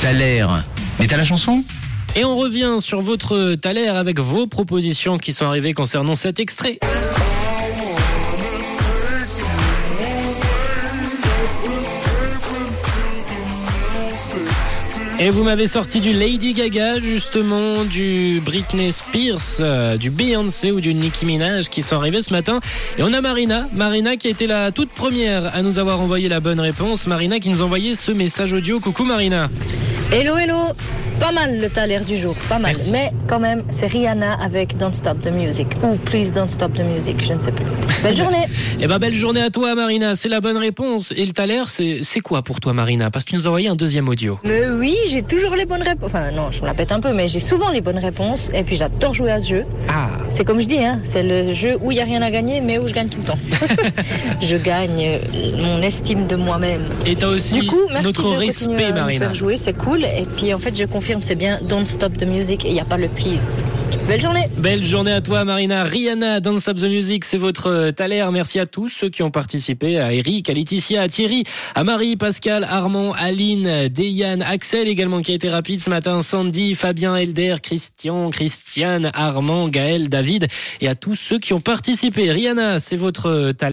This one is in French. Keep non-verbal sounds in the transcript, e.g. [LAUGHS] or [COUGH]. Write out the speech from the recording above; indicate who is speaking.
Speaker 1: T'as l'air. Mais t'as la chanson?
Speaker 2: Et on revient sur votre Thaler avec vos propositions qui sont arrivées concernant cet extrait. Et vous m'avez sorti du Lady Gaga, justement, du Britney Spears, euh, du Beyoncé ou du Nicki Minaj qui sont arrivés ce matin. Et on a Marina, Marina qui a été la toute première à nous avoir envoyé la bonne réponse. Marina qui nous a envoyé ce message audio. Coucou Marina.
Speaker 3: Hello, hello Pas mal le taler du jour, pas mal.
Speaker 2: Merci.
Speaker 3: Mais quand même, c'est Rihanna avec Don't Stop the Music. Ou Please Don't Stop the Music, je ne sais plus. Belle journée [LAUGHS]
Speaker 2: Eh ben belle journée à toi Marina, c'est la bonne réponse. Et le Thaler, c'est quoi pour toi Marina? Parce que tu nous as envoyé un deuxième audio.
Speaker 3: Mais oui, j'ai toujours les bonnes réponses. Enfin, non, je me la pète un peu, mais j'ai souvent les bonnes réponses. Et puis j'adore jouer à ce jeu.
Speaker 2: Ah
Speaker 3: C'est comme je dis, hein, c'est le jeu où il n'y a rien à gagner, mais où je gagne tout le temps. [LAUGHS] [LAUGHS] je gagne euh, mon estime de moi-même.
Speaker 2: Et t'as aussi
Speaker 3: Du coup, merci
Speaker 2: notre
Speaker 3: de continuer
Speaker 2: respect
Speaker 3: à me
Speaker 2: Marina.
Speaker 3: faire jouer, c'est cool. Et puis en fait, je confirme, c'est bien Don't Stop the Music et il n'y a pas le Please. Belle journée
Speaker 2: Belle journée à toi Marina. Rihanna, Dance Up the Music, c'est votre euh, Thaler. Merci à tous ceux qui ont participé, à Eric, à Laetitia, à Thierry, à Marie, Pascal, Armand, Aline, Deyane, Axel également qui a été rapide ce matin, Sandy, Fabien, Elder, Christian, Christiane, Armand, Gaël, David et à tous ceux qui ont participé. Rihanna, c'est votre Thaler.